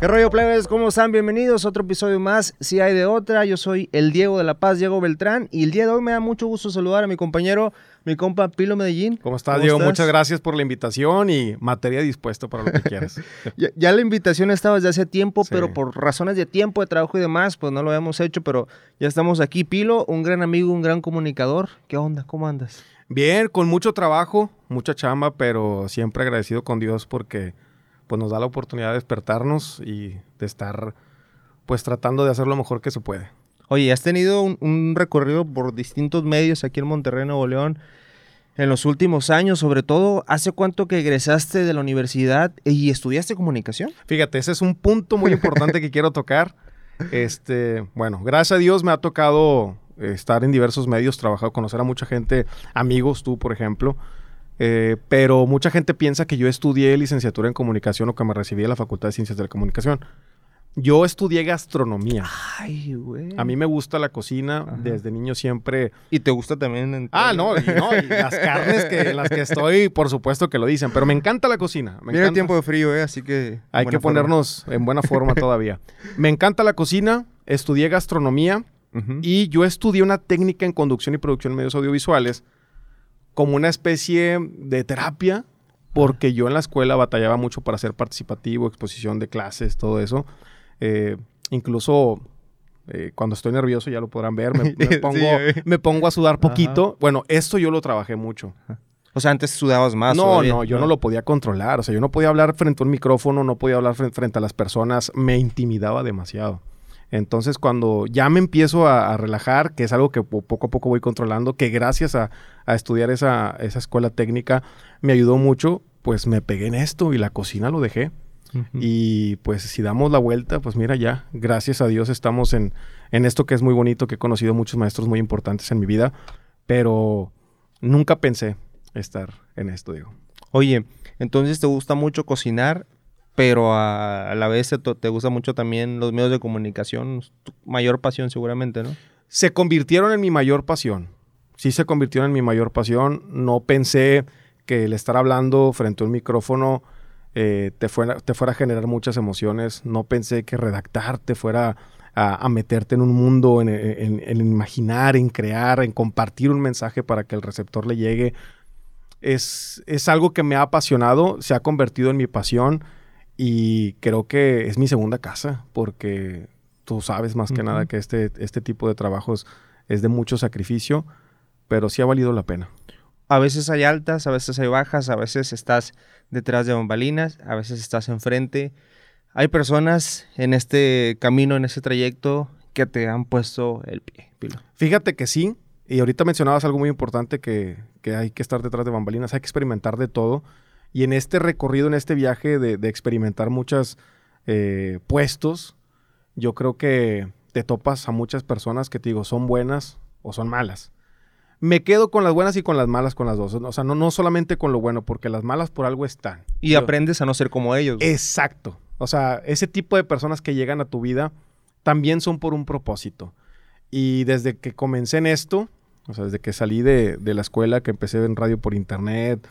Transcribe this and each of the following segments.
¿Qué rollo, plebes? ¿Cómo están? Bienvenidos a otro episodio más. Si hay de otra, yo soy el Diego de la Paz, Diego Beltrán, y el día de hoy me da mucho gusto saludar a mi compañero, mi compa Pilo Medellín. ¿Cómo estás, Diego? Muchas gracias por la invitación y materia dispuesto para lo que quieras. ya, la invitación estaba desde hace tiempo, pero por razones de tiempo, de trabajo y demás, pues no lo habíamos hecho, pero ya estamos aquí. Pilo, un gran amigo, un gran comunicador. ¿Qué onda? ¿Cómo andas? Bien, con mucho trabajo, mucha chamba, pero siempre agradecido con Dios porque pues nos da la oportunidad de despertarnos y de estar pues tratando de hacer lo mejor que se puede. Oye, has tenido un, recorrido por distintos medios aquí en Monterrey, Nuevo León, en los últimos años, sobre todo, ¿hace cuánto que egresaste de la universidad y estudiaste comunicación? Fíjate, ese es un punto muy importante que quiero tocar. Este, bueno, gracias a Dios me ha tocado estar en diversos medios, trabajar, conocer a mucha gente, amigos, tú, por ejemplo. Eh, pero mucha gente piensa que yo estudié licenciatura en comunicación o que me recibí en la Facultad de Ciencias de la Comunicación. Yo estudié gastronomía. Ay, güey. A mí me gusta la cocina. Desde niño siempre. ¿Y te gusta también? Ah, no, y, no, las carnes que, en las que estoy, por supuesto que lo dicen. Pero me encanta la cocina. Me Viene tiempo de frío, ¿eh? Así que. Hay que ponernos en buena forma todavía. me encanta la cocina. Estudié gastronomía. Y yo estudié una técnica en conducción y producción de medios audiovisuales como una especie de terapia, porque yo en la escuela batallaba mucho para ser participativo, exposición de clases, todo eso. Eh, incluso eh, cuando estoy nervioso, ya lo podrán ver, me, pongo, a sudar poquito. Bueno, esto yo lo trabajé mucho. O sea, antes sudabas más. No, no, yo no. lo podía controlar. O sea, yo no podía hablar frente a un micrófono, no podía hablar frente a las personas. Me intimidaba demasiado. Entonces, cuando ya me empiezo a, relajar, que es algo que poco a poco voy controlando, que gracias a, estudiar esa, escuela técnica me ayudó mucho, pues me pegué en esto y la cocina lo dejé. Y pues si damos la vuelta, pues mira ya, gracias a Dios estamos en, en esto que es muy bonito, que he conocido muchos maestros muy importantes en mi vida, pero nunca pensé estar en esto, digo. Oye, entonces te gusta mucho cocinar pero a, la vez te, te gusta mucho también los medios de comunicación, tu mayor pasión seguramente, ¿no? Se convirtieron en mi mayor pasión. Sí se convirtieron en mi mayor pasión. No pensé que el estar hablando frente a un micrófono eh, te, fuera, te fuera a generar muchas emociones. No pensé que redactar te fuera a, meterte en un mundo, en, en, imaginar, en crear, en compartir un mensaje para que el receptor le llegue. Es, es algo que me ha apasionado, se ha convertido en mi pasión y creo que es mi segunda casa porque tú sabes más que nada que este, este tipo de trabajos es de mucho sacrificio, pero sí ha valido la pena. A veces hay altas, a veces hay bajas, a veces estás detrás de bambalinas, a veces estás enfrente. Hay personas en este camino, en este trayecto, que te han puesto el pie, Fíjate que sí, y ahorita mencionabas algo muy importante que, que hay que estar detrás de bambalinas, hay que experimentar de todo. Y en este recorrido, en este viaje de, experimentar muchos eh, puestos, yo creo que te topas a muchas personas que te digo, son buenas o son malas. Me quedo con las buenas y con las malas, con las dos. O sea, no, no solamente con lo bueno, porque las malas por algo están. Y aprendes a no ser como ellos. Exacto. O sea, ese tipo de personas que llegan a tu vida también son por un propósito. Y desde que comencé en esto, o sea, desde que salí de, de la escuela, que empecé en radio por internet,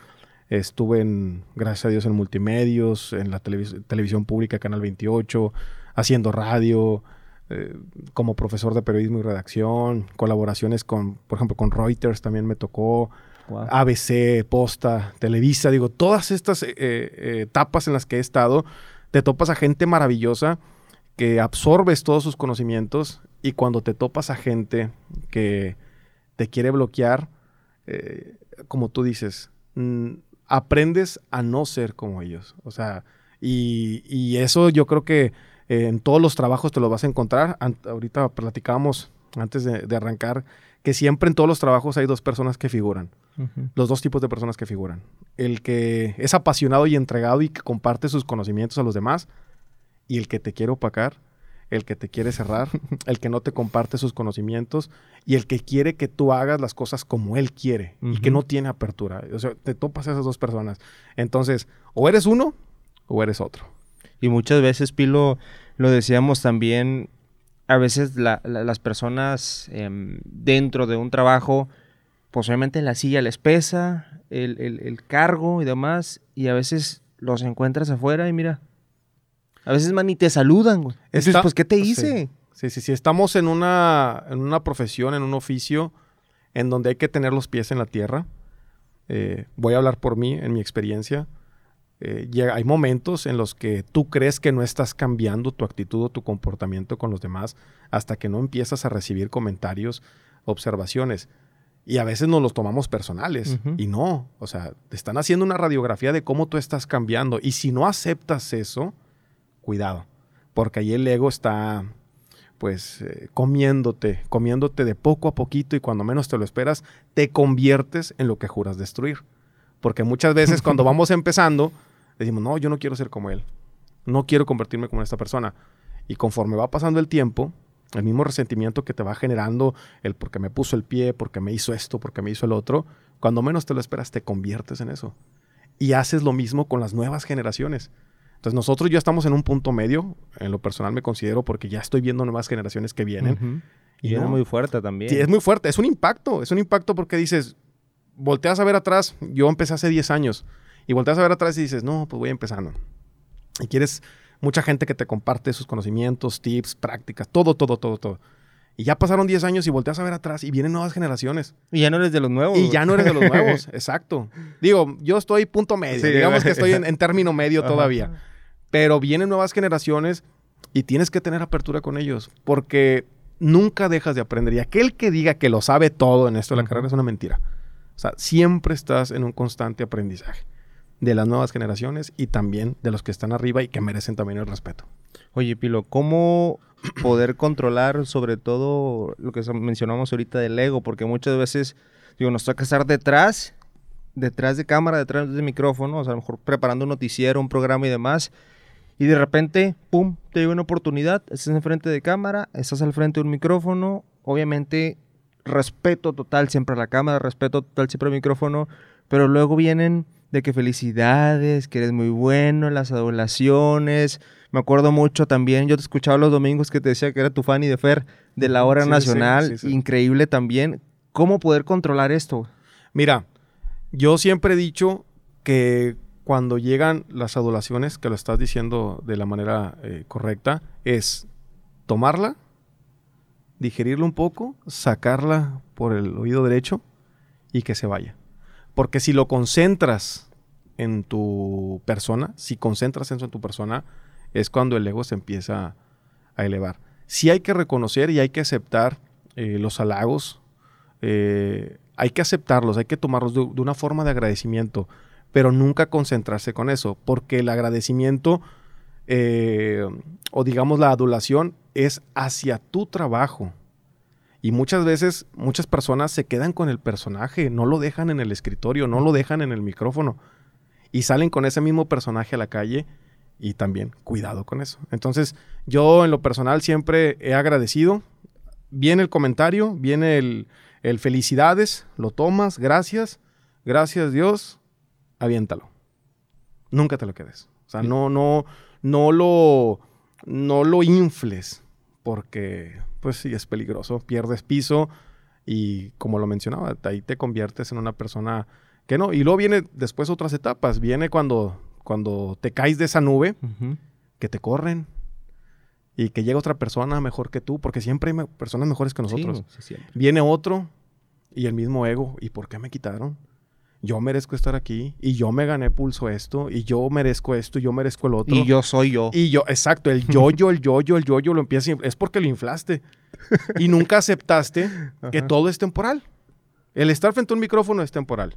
Estuve en, gracias a Dios, en multimedios, en la televisión pública, Canal 28, haciendo radio, eh, como profesor de periodismo y redacción, colaboraciones con, por ejemplo, con Reuters también me tocó, ABC, Posta, Televisa, digo, todas estas eh, eh, etapas en las que he estado, te topas a gente maravillosa que absorbes todos sus conocimientos y cuando te topas a gente que te quiere bloquear, como tú dices, aprendes a no ser como ellos. O sea, y, eso yo creo que eh, en todos los trabajos te lo vas a encontrar. ahorita platicábamos antes de, arrancar que siempre en todos los trabajos hay dos personas que figuran. Los dos tipos de personas que figuran. El que es apasionado y entregado y que comparte sus conocimientos a los demás y el que te quiere opacar el que te quiere cerrar, el que no te comparte sus conocimientos y el que quiere que tú hagas las cosas como él quiere y que no tiene apertura. O sea, te topas a esas dos personas. Entonces, o eres uno o eres otro. Y muchas veces, Pilo, lo decíamos también, a veces las personas em, dentro de un trabajo, posiblemente la silla les pesa, el, el cargo y demás, y a veces los encuentras afuera y mira, A veces, man, ni te saludan, güey. Entonces, pues, ¿qué te hice? Sí, sí, sí. Estamos en una, en una profesión, en un oficio en donde hay que tener los pies en la tierra. Eh, voy a hablar por mí, en mi experiencia. Eh, llega- hay momentos en los que tú crees que no estás cambiando tu actitud o tu comportamiento con los demás hasta que no empiezas a recibir comentarios, observaciones. Y a veces nos los tomamos personales. Y no. O sea, te están haciendo una radiografía de cómo tú estás cambiando. Y si no aceptas eso, cuidado. Porque ahí el ego está, pues, eh, comiéndote, comiéndote de poco a poquito y cuando menos te lo esperas, te conviertes en lo que juras destruir. Porque muchas veces cuando vamos empezando, decimos, no, yo no quiero ser como él. No quiero convertirme como esta persona. Y conforme va pasando el tiempo, el mismo resentimiento que te va generando, el porque me puso el pie, porque me hizo esto, porque me hizo el otro, cuando menos te lo esperas, te conviertes en eso. Y haces lo mismo con las nuevas generaciones. Entonces nosotros ya estamos en un punto medio, en lo personal me considero, porque ya estoy viendo nuevas generaciones que vienen. Y Y es muy fuerte también. Sí, es muy fuerte, es un impacto, es un impacto porque dices, volteas a ver atrás, yo empecé hace 10 años, y volteas a ver atrás y dices, no, pues voy empezando. Y quieres mucha gente que te comparte sus conocimientos, tips, prácticas, todo, todo, todo, todo. Y ya pasaron 10 años y volteas a ver atrás y vienen nuevas generaciones. Y ya no eres de los nuevos. Y ya no eres de los nuevos, exacto. Digo, yo estoy punto medio, Sí, digamos que estoy en, en término medio Ajá. todavía. Pero vienen nuevas generaciones y tienes que tener apertura con ellos, porque nunca dejas de aprender. Y aquel que diga que lo sabe todo en esto de la carrera es una mentira. O sea, siempre estás en un constante aprendizaje de las nuevas generaciones y también de los que están arriba y que merecen también el respeto. Oye, Pilo, ¿cómo poder controlar sobre todo lo que mencionamos ahorita del ego? Porque muchas veces, digo, nos toca estar detrás, detrás de cámara, detrás de micrófono, o sea, a lo mejor preparando un noticiero, un programa y demás, y de repente, pum, te llega una oportunidad, estás enfrente de cámara, estás al frente de un micrófono, obviamente respeto total siempre a la cámara, respeto total siempre al micrófono, pero luego vienen de que felicidades, que eres muy bueno, las adulaciones. Me acuerdo mucho también, yo te escuchaba los domingos que te decía que era tu fan y de Fer de la hora Sí, nacional, sí, sí. increíble también. ¿Cómo poder controlar esto? Mira, yo siempre he dicho que cuando llegan las adulaciones, que lo estás diciendo de la manera eh, correcta, es tomarla, digerirla un poco, sacarla por el oído derecho y que se vaya. Porque si lo concentras en tu persona, si concentras eso en tu persona, es cuando el ego se empieza a elevar. Sí hay que reconocer y hay que aceptar eh, los halagos, eh, hay que aceptarlos, hay que tomarlos de, de una forma de agradecimiento, pero nunca concentrarse con eso, porque el agradecimiento eh, o digamos la adulación es hacia tu trabajo. Y muchas veces muchas personas se quedan con el personaje, no lo dejan en el escritorio, no lo dejan en el micrófono y salen con ese mismo personaje a la calle y también cuidado con eso. Entonces yo en lo personal siempre he agradecido. Viene el comentario, viene el, el felicidades, lo tomas, gracias, gracias Dios, aviéntalo. Nunca te lo quedes. O sea, no, no, no lo, no lo infles porque, pues sí, es peligroso. Pierdes piso y, como lo mencionaba, ahí te conviertes en una persona que no. Y luego viene después otras etapas. Viene cuando, cuando te caes de esa nube, que te corren y que llega otra persona mejor que tú, porque siempre hay me- personas mejores que nosotros. Sí, sí, siempre. Viene otro y el mismo ego. ¿Y por qué me quitaron? Yo merezco estar aquí y yo me gané pulso esto y yo merezco esto y yo merezco el otro. Y yo soy yo. Y yo, exacto, el yo-yo, el yo-yo, el yo-yo lo empieza. Es porque lo inflaste. Y nunca aceptaste que todo es temporal. El estar frente a un micrófono es temporal.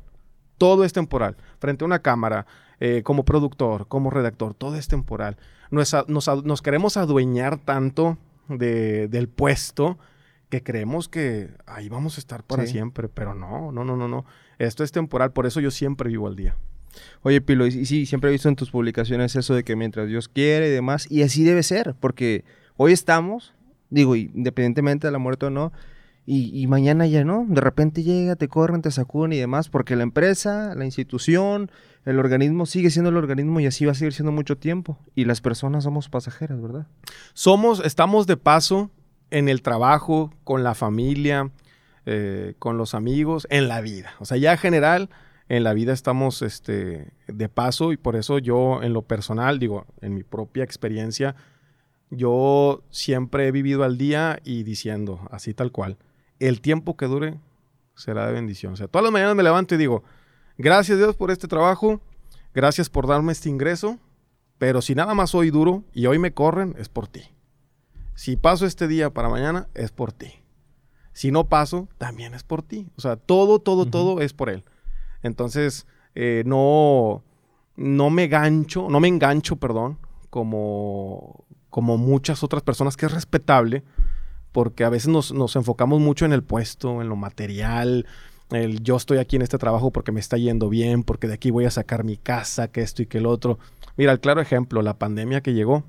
Todo es temporal. Frente a una cámara, eh, como productor, como redactor, todo es temporal. Nos, nos nos queremos adueñar tanto de- del puesto que creemos que ahí vamos a estar para Sí. siempre. Pero no, no, no, no, no. Esto es temporal. Por eso yo siempre vivo al día. Oye, Pilo, y, y sí, siempre he visto en tus publicaciones eso de que mientras Dios quiere y demás, y así debe ser, porque hoy estamos, digo, independientemente de la muerte o no, y, y mañana ya no, de repente llega, te corren, te sacuden y demás, porque la empresa, la institución, el organismo sigue siendo el organismo y así va a seguir siendo mucho tiempo, y las personas somos pasajeras, ¿verdad? Somos, estamos de paso en el trabajo, con la familia, eh, con los amigos, en la vida. O sea, ya en general, en la vida estamos este, de paso y por eso yo en lo personal, digo, en mi propia experiencia, yo siempre he vivido al día y diciendo, así tal cual, el tiempo que dure será de bendición. O sea, todas las mañanas me levanto y digo, gracias Dios por este trabajo, gracias por darme este ingreso, pero si nada más hoy duro y hoy me corren, es por ti. Si paso este día para mañana, es por ti. Si no paso, también es por ti. O sea, todo, todo, todo es por él. Entonces, eh, no, no me gancho, no me engancho, perdón, como, como muchas otras personas, que es respetable, porque a veces nos, enfocamos mucho en el puesto, en lo material, el yo estoy aquí en este trabajo porque me está yendo bien, porque de aquí voy a sacar mi casa, que esto y que el otro. Mira, el claro ejemplo, la pandemia que llegó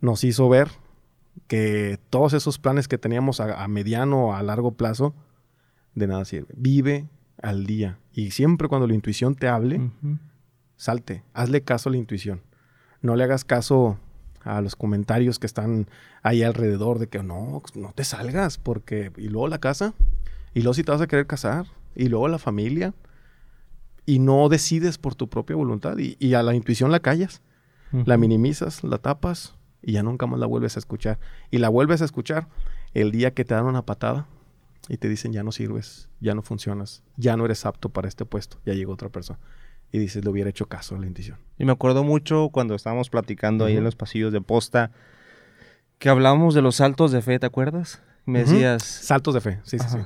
nos hizo ver que todos esos planes que teníamos a, mediano o a largo plazo, de nada sirve. Vive al día. Y siempre cuando la intuición te hable, salte, hazle caso a la intuición. No le hagas caso a los comentarios que están ahí alrededor de que no, no te salgas, porque. Y luego la casa, y luego si te vas a querer casar, y luego la familia, y no decides por tu propia voluntad, y, a la intuición la callas, la minimizas, la tapas, y ya nunca más la vuelves a escuchar. Y la vuelves a escuchar el día que te dan una patada y te dicen ya no sirves, ya no funcionas, ya no eres apto para este puesto, ya llegó otra persona y dices, le hubiera hecho caso a la intuición. Y me acuerdo mucho cuando estábamos platicando ahí en los pasillos de posta, que hablábamos de los saltos de fe, ¿te acuerdas? Me decías... Saltos de fe, sí, sí, sí.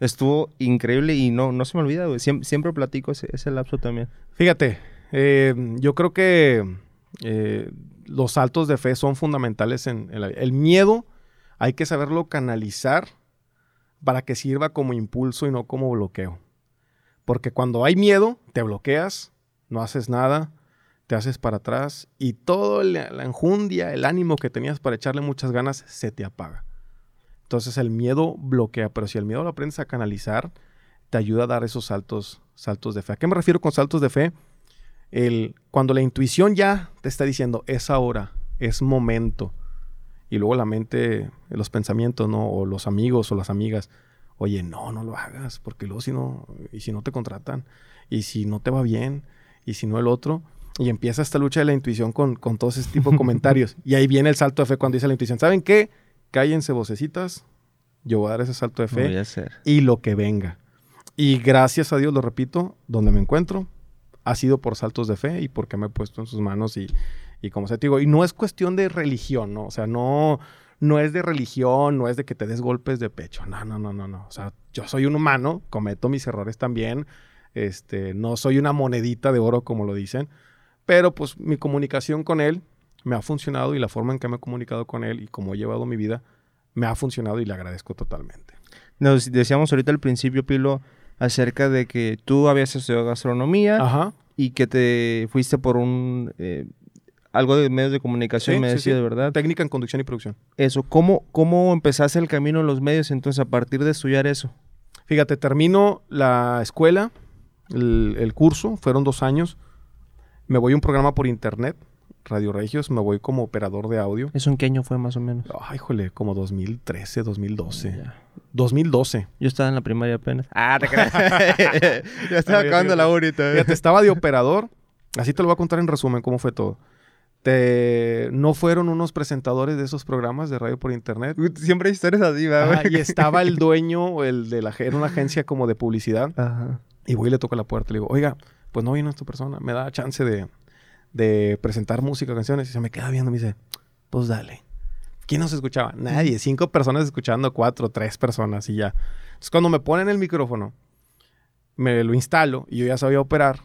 Estuvo increíble y no, no se me olvida, siempre, platico ese, ese, lapso también. Fíjate, eh, yo creo que eh, los saltos de fe son fundamentales en, la vida. El miedo hay que saberlo canalizar para que sirva como impulso y no como bloqueo. Porque cuando hay miedo, te bloqueas, no haces nada, te haces para atrás y todo la enjundia, el ánimo que tenías para echarle muchas ganas, se te apaga. Entonces el miedo bloquea, pero si el miedo lo aprendes a canalizar, te ayuda a dar esos saltos, saltos de fe. ¿A qué me refiero con saltos de fe? El, cuando la intuición ya te está diciendo, es ahora, es momento, y luego la mente, los pensamientos, ¿no? O los amigos o las amigas, oye, no, no lo hagas, porque luego si no, y si no te contratan, y si no te va bien, y si no el otro, y empieza esta lucha de la intuición con, con todo ese tipo de comentarios. y ahí viene el salto de fe cuando dice la intuición, ¿saben qué? Cállense vocecitas, yo voy a dar ese salto de fe y lo que venga. Y gracias a Dios, lo repito, donde me encuentro, ha sido por saltos de fe y porque me he puesto en sus manos y, y como se te digo, y no es cuestión de religión, ¿no? O sea, no, no es de religión, no es de que te des golpes de pecho. No, no, no, no, no. O sea, yo soy un humano, cometo mis errores también. Este, no soy una monedita de oro como lo dicen, pero pues mi comunicación con él me ha funcionado y la forma en que me he comunicado con él y cómo he llevado mi vida me ha funcionado y le agradezco totalmente. Nos decíamos ahorita al principio, Pilo, acerca de que tú habías estudiado gastronomía y que te fuiste por un eh, algo de medios de comunicación, me decía, de verdad. Técnica en conducción y producción. Eso, ¿cómo, ¿cómo empezaste el camino en los medios entonces a partir de estudiar eso? Fíjate, termino la escuela, el, curso, fueron dos años. Me voy a un programa por internet, Radio Regios, me voy como operador de audio. ¿Eso en qué año fue más o menos? Ay, híjole, como 2013, 2012. 2012. Yo estaba en la primaria apenas. Ah, te creas. ya estaba acabando la ahorita. Fíjate, estaba de operador. Así te lo voy a contar en resumen cómo fue todo. Este, no fueron unos presentadores de esos programas de radio por internet. Siempre hay historias así, ¿verdad? y estaba el dueño, el de la, era una agencia como de publicidad. Y voy y le toco la puerta. Le digo, oiga, pues no vino esta persona. Me da chance de, presentar música, canciones. Y se me queda viendo y me dice, pues dale. ¿Quién nos escuchaba? Nadie. Cinco personas escuchando, cuatro, tres personas y ya. Entonces, cuando me ponen el micrófono, me lo instalo y yo ya sabía operar,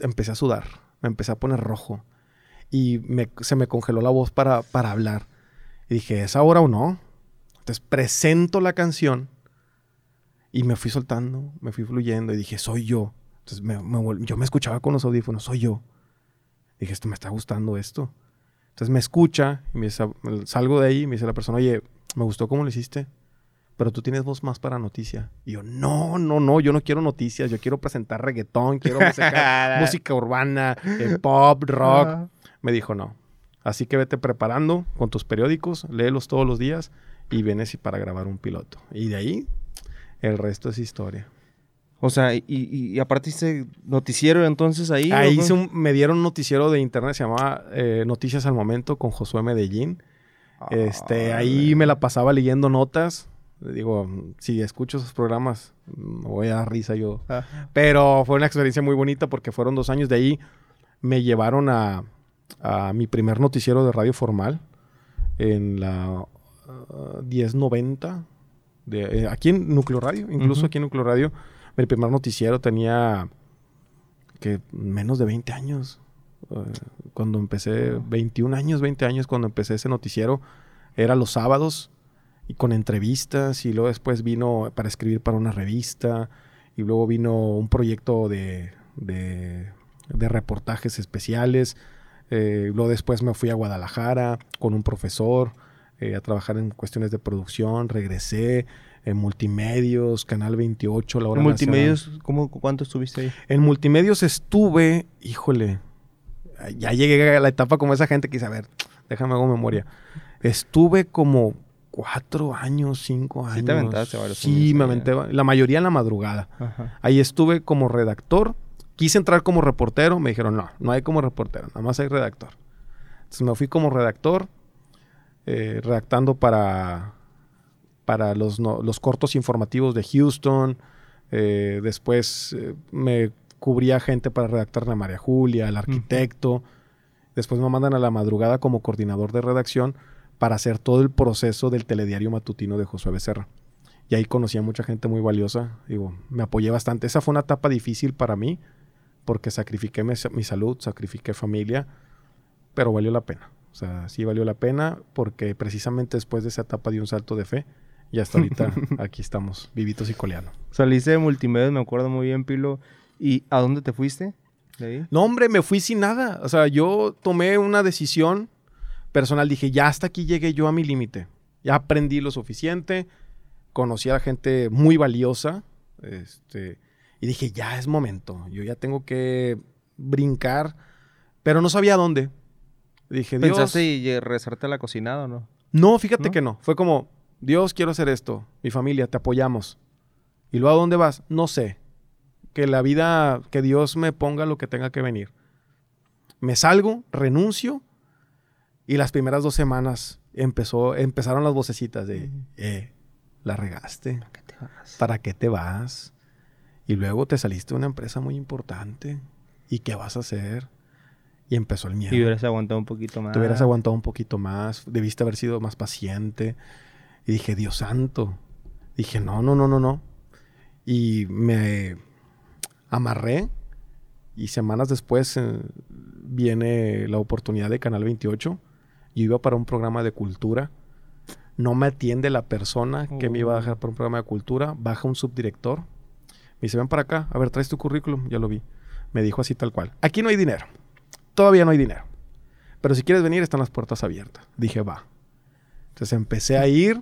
empecé a sudar. Me empecé a poner rojo y se me congeló la voz para, para hablar. Y dije, ¿es ahora o no? Entonces presento la canción y me fui soltando, me fui fluyendo y dije, soy yo. Entonces yo me escuchaba con los audífonos, soy yo. Dije, esto me está gustando esto. Entonces me escucha y me salgo de ahí y me dice la persona, oye, me gustó cómo lo hiciste, pero tú tienes voz más para noticia. Y yo, no, no, no, yo no quiero noticias, yo quiero presentar reggaetón, quiero música, urbana, eh, pop, rock me dijo no. Así que vete preparando con tus periódicos, léelos todos los días y vienes para grabar un piloto. Y de ahí, el resto es historia. O sea, y, y, aparte hice noticiero entonces ahí. Ahí me dieron un noticiero de internet, se llamaba eh, Noticias al Momento con Josué Medellín. este, ah, ahí me la pasaba leyendo notas. Digo, si escucho esos programas, me voy a dar risa yo. Pero fue una experiencia muy bonita porque fueron dos años de ahí. Me llevaron a, a mi primer noticiero de radio formal en la 1090, de, eh, aquí en Núcleo Radio, incluso aquí en Núcleo Radio, mi primer noticiero tenía que menos de 20 años. Eh, cuando empecé, 21 años, 20 años, cuando empecé ese noticiero, era los sábados y con entrevistas y luego después vino para escribir para una revista y luego vino un proyecto de, de, reportajes especiales. Eh, luego después me fui a Guadalajara con un profesor eh, a trabajar en cuestiones de producción, regresé en multimedios, Canal 28, la hora ¿En multimedios ¿cómo, cuánto estuviste ahí? En multimedios estuve, híjole, ya llegué a la etapa como esa gente que dice, a ver, déjame hago memoria. Estuve como cuatro años, cinco años. Sí, te aventaste varios Sí, me aventé, la mayoría en la madrugada. Ahí estuve como redactor. Quise entrar como reportero, me dijeron, no, no hay como reportero, nada más hay redactor. Entonces me fui como redactor, eh, redactando para, para los, los, cortos informativos de Houston. Eh, después eh, me cubría gente para redactar a María Julia, el arquitecto. Después me mandan a la madrugada como coordinador de redacción para hacer todo el proceso del telediario matutino de Josué Becerra. Y ahí conocí a mucha gente muy valiosa. Digo, me apoyé bastante. Esa fue una etapa difícil para mí porque sacrifiqué mi salud, sacrifiqué familia, pero valió la pena. O sea, sí valió la pena porque precisamente después de esa etapa de un salto de fe y hasta ahorita aquí estamos, vivitos y coleando. Saliste de multimedia, me acuerdo muy bien, Pilo. ¿Y a dónde te fuiste? No, hombre, me fui sin nada. O sea, yo tomé una decisión personal. Dije, ya hasta aquí llegué yo a mi límite. Ya aprendí lo suficiente. Conocí a gente muy valiosa. Este, y dije, ya es momento. Yo ya tengo que brincar. Pero no sabía dónde. Dije, Dios. ¿Pensaste y rezarte a la cocinada o no? No, fíjate que no. Fue como, Dios, quiero hacer esto. Mi familia, te apoyamos. ¿Y luego a dónde vas? No sé. Que la vida, que Dios me ponga lo que tenga que venir. Me salgo, renuncio. Y las primeras dos semanas empezó, empezaron las vocecitas de, eh, la regaste. ¿Para qué te vas? ¿Para qué te vas? Y luego te saliste de una empresa muy importante. ¿Y qué vas a hacer? Y empezó el miedo. Y hubieras aguantado un poquito más. Te hubieras aguantado un poquito más. Debiste haber sido más paciente. Y dije, Dios santo. Dije, no, no, no, no, no. Y me amarré. Y semanas después eh, viene la oportunidad de Canal 28. Yo iba para un programa de cultura. No me atiende la persona que me iba a dejar para un programa de cultura. Baja un subdirector. Me dice, ven para acá. A ver, traes tu currículum. Ya lo vi. Me dijo así tal cual. Aquí no hay dinero todavía no hay dinero. Pero si quieres venir, están las puertas abiertas. Dije, va. Entonces empecé a ir.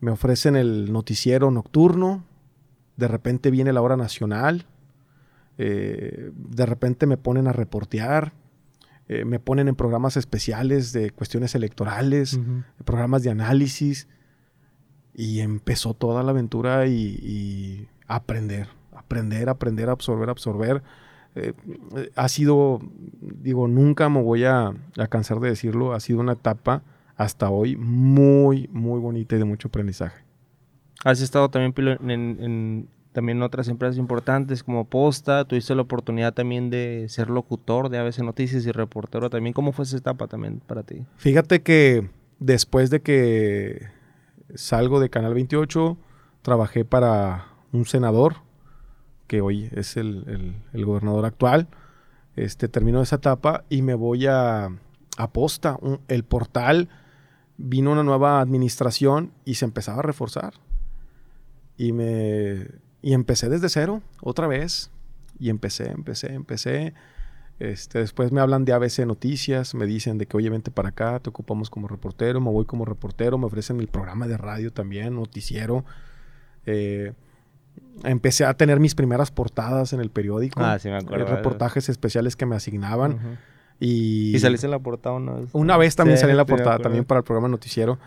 Me ofrecen el noticiero nocturno. De repente viene la hora nacional. Eh, de repente me ponen a reportear. Eh, me ponen en programas especiales de cuestiones electorales, programas de análisis. Y empezó toda la aventura y, y aprender, aprender, aprender, absorber, absorber eh, ha sido, digo, nunca me voy a, cansar de decirlo, ha sido una etapa hasta hoy muy, muy bonita y de mucho aprendizaje. Has estado también en, también otras empresas importantes como Posta, tuviste la oportunidad también de ser locutor de ABC Noticias y reportero también. ¿Cómo fue esa etapa también para ti? Fíjate que después de que salgo de Canal 28, trabajé para un senador que hoy es el, gobernador actual. Este, terminó esa etapa y me voy a, a Posta. el portal vino una nueva administración y se empezaba a reforzar. Y me y empecé desde cero, otra vez. Y empecé, empecé, empecé. Este, después me hablan de ABC Noticias, me dicen de que, oye, vente para acá, te ocupamos como reportero, me voy como reportero, me ofrecen el programa de radio también, noticiero. Eh, empecé a tener mis primeras portadas en el periódico. Ah, sí, me acuerdo. Reportajes especiales que me asignaban. Y, ¿Y saliste en la portada una vez? Una vez también salí en la portada, también para el programa noticiero.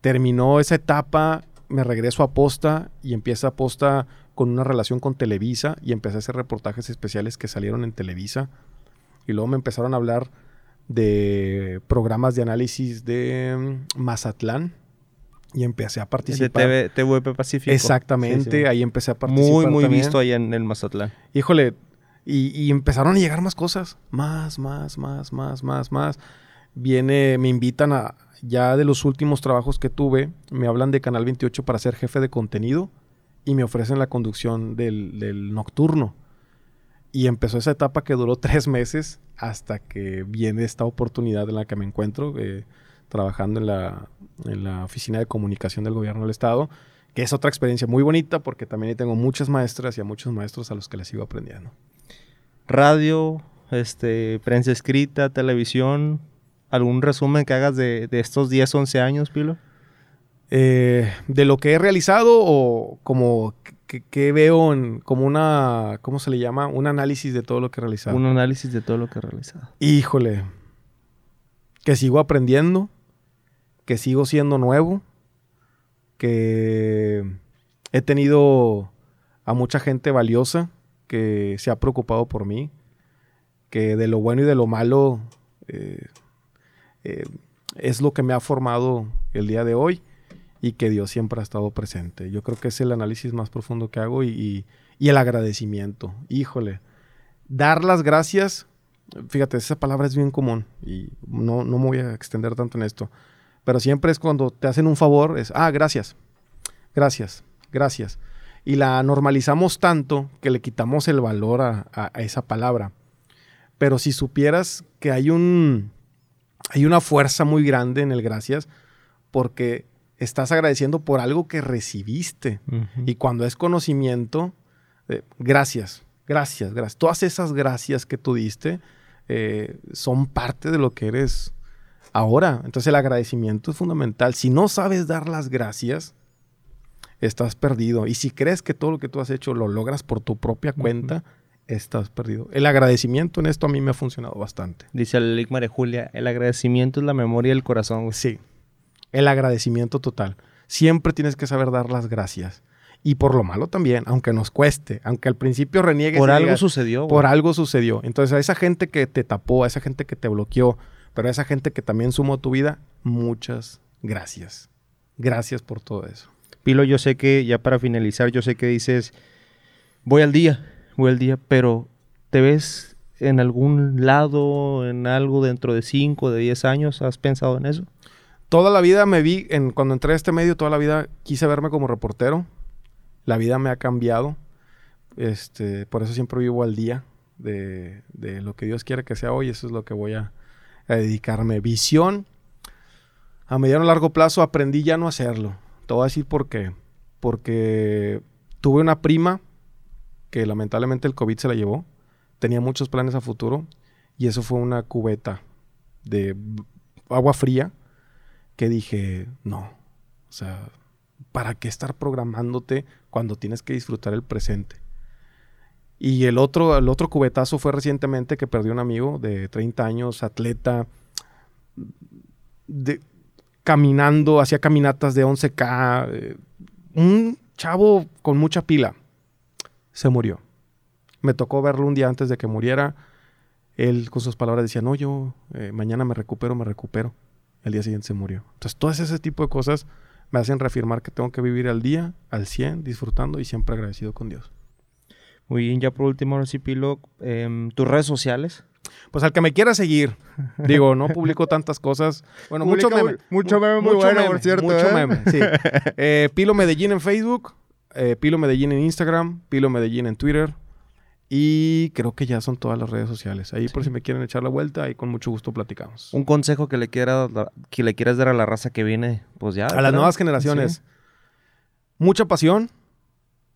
Terminó esa etapa, me regreso a Posta y empieza Posta con una relación con Televisa y empecé a hacer reportajes especiales que salieron en Televisa. Y luego me empezaron a hablar de programas de análisis de mm, Mazatlán y empecé a participar. De TVP Pacífico. Exactamente, ahí empecé a participar. Muy, muy visto allá en el Mazatlán. Híjole, y, empezaron a llegar más cosas. Más, más, más, más, más, más. Viene, me invitan a, ya de los últimos trabajos que tuve, me hablan de Canal 28 para ser jefe de contenido y me ofrecen la conducción del, nocturno. Y empezó esa etapa que duró tres meses hasta que viene esta oportunidad en la que me encuentro, eh, trabajando en la, en la oficina de comunicación del gobierno del estado, que es otra experiencia muy bonita porque también tengo muchas maestras y a muchos maestros a los que les sigo aprendiendo. Radio, este, prensa escrita, televisión, ¿algún resumen que hagas de, de estos 10, 11 años, Pilo? Eh, de lo que he realizado o como que, veo en, como una, ¿cómo se le llama? Un análisis de todo lo que he realizado. Un análisis de todo lo que he realizado. Híjole, que sigo aprendiendo, que sigo siendo nuevo, que he tenido a mucha gente valiosa que se ha preocupado por mí, que de lo bueno y de lo malo eh, eh, es lo que me ha formado el día de hoy y que Dios siempre ha estado presente. Yo creo que es el análisis más profundo que hago y, el agradecimiento. Híjole, dar las gracias, fíjate, esa palabra es bien común y no, no me voy a extender tanto en esto, pero siempre es cuando te hacen un favor, es, ah, gracias, gracias, gracias. Y la normalizamos tanto que le quitamos el valor a, esa palabra. Pero si supieras que hay un, hay una fuerza muy grande en el gracias, porque estás agradeciendo por algo que recibiste. Y cuando es conocimiento, eh, gracias, gracias, gracias. Todas esas gracias que tú diste eh, son parte de lo que eres ahora. Entonces el agradecimiento es fundamental. Si no sabes dar las gracias, estás perdido. Y si crees que todo lo que tú has hecho lo logras por tu propia cuenta, estás perdido. El agradecimiento en esto a mí me ha funcionado bastante. Dice el de Julia, el agradecimiento es la memoria del corazón. Sí, el agradecimiento total. Siempre tienes que saber dar las gracias. Y por lo malo también, aunque nos cueste, aunque al principio reniegues. Por algo sucedió. Por algo sucedió. Entonces a esa gente que te tapó, a esa gente que te bloqueó, pero a esa gente que también sumó tu vida, muchas gracias. Gracias por todo eso. Pilo, yo sé que, ya para finalizar, yo sé que dices, voy al día, voy al día, pero ¿te ves en algún lado, en algo dentro de 5, de 10 años? ¿Has pensado en eso? Toda la vida me vi, en, cuando entré a este medio, toda la vida quise verme como reportero. La vida me ha cambiado. Este, por eso siempre vivo al día de, lo que Dios quiere que sea hoy. Eso es lo que voy a, dedicarme. Visión. A mediano largo plazo aprendí ya no hacerlo. Te voy a decir por qué. Porque tuve una prima que lamentablemente el COVID se la llevó. Tenía muchos planes a futuro. Y eso fue una cubeta de agua fría que dije, no, o sea, ¿para qué estar programándote cuando tienes que disfrutar el presente? Y el otro, el otro cubetazo fue recientemente que perdió un amigo de 30 años, atleta, caminando, hacía caminatas de 11K, eh, un chavo con mucha pila, se murió. Me tocó verlo un día antes de que muriera. Él con sus palabras decía, no, yo eh, mañana me recupero, me recupero el día siguiente se murió. Entonces, todas ese tipo de cosas me hacen reafirmar que tengo que vivir al día, al 100, disfrutando y siempre agradecido con Dios. Muy bien, ya por último, Pilo, eh, tus redes sociales. Pues al que me quiera seguir, digo, no publico tantas cosas. Bueno, mucho meme. Mucho meme muy bueno, por cierto. Mucho ¿eh? meme, sí. Eh, Pilo Medellín en Facebook, eh, Pilo Medellín en Instagram, Pilo Medellín en Twitter, y creo que ya son todas las redes sociales. Ahí por si me quieren echar la vuelta, ahí con mucho gusto platicamos. Un consejo que le, quiera, que le quieras dar a la raza que viene, pues ya. A las nuevas generaciones. Mucha pasión,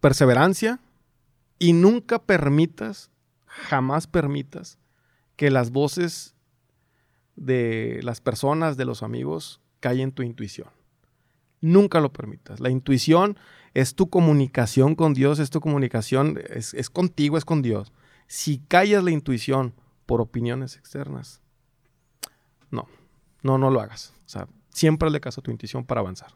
perseverancia y nunca permitas, jamás permitas que las voces de las personas, de los amigos, callen tu intuición. Nunca lo permitas. La intuición es tu comunicación con Dios, es tu comunicación, es, contigo, es con Dios. Si callas la intuición por opiniones externas, no, no, no lo hagas. O sea, siempre le caso a tu intuición para avanzar.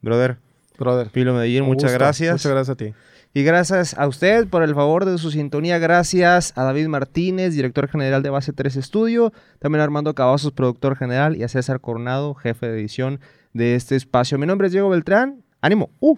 Brother, Brother. Pilo Medellín, muchas gracias. Muchas gracias a ti. Y gracias a usted por el favor de su sintonía. Gracias a David Martínez, director general de Base 3 Estudio. También a Armando Cavazos, productor general. Y a César Coronado, jefe de edición de este espacio. Mi nombre es Diego Beltrán. ¡Ánimo! ¡Uh!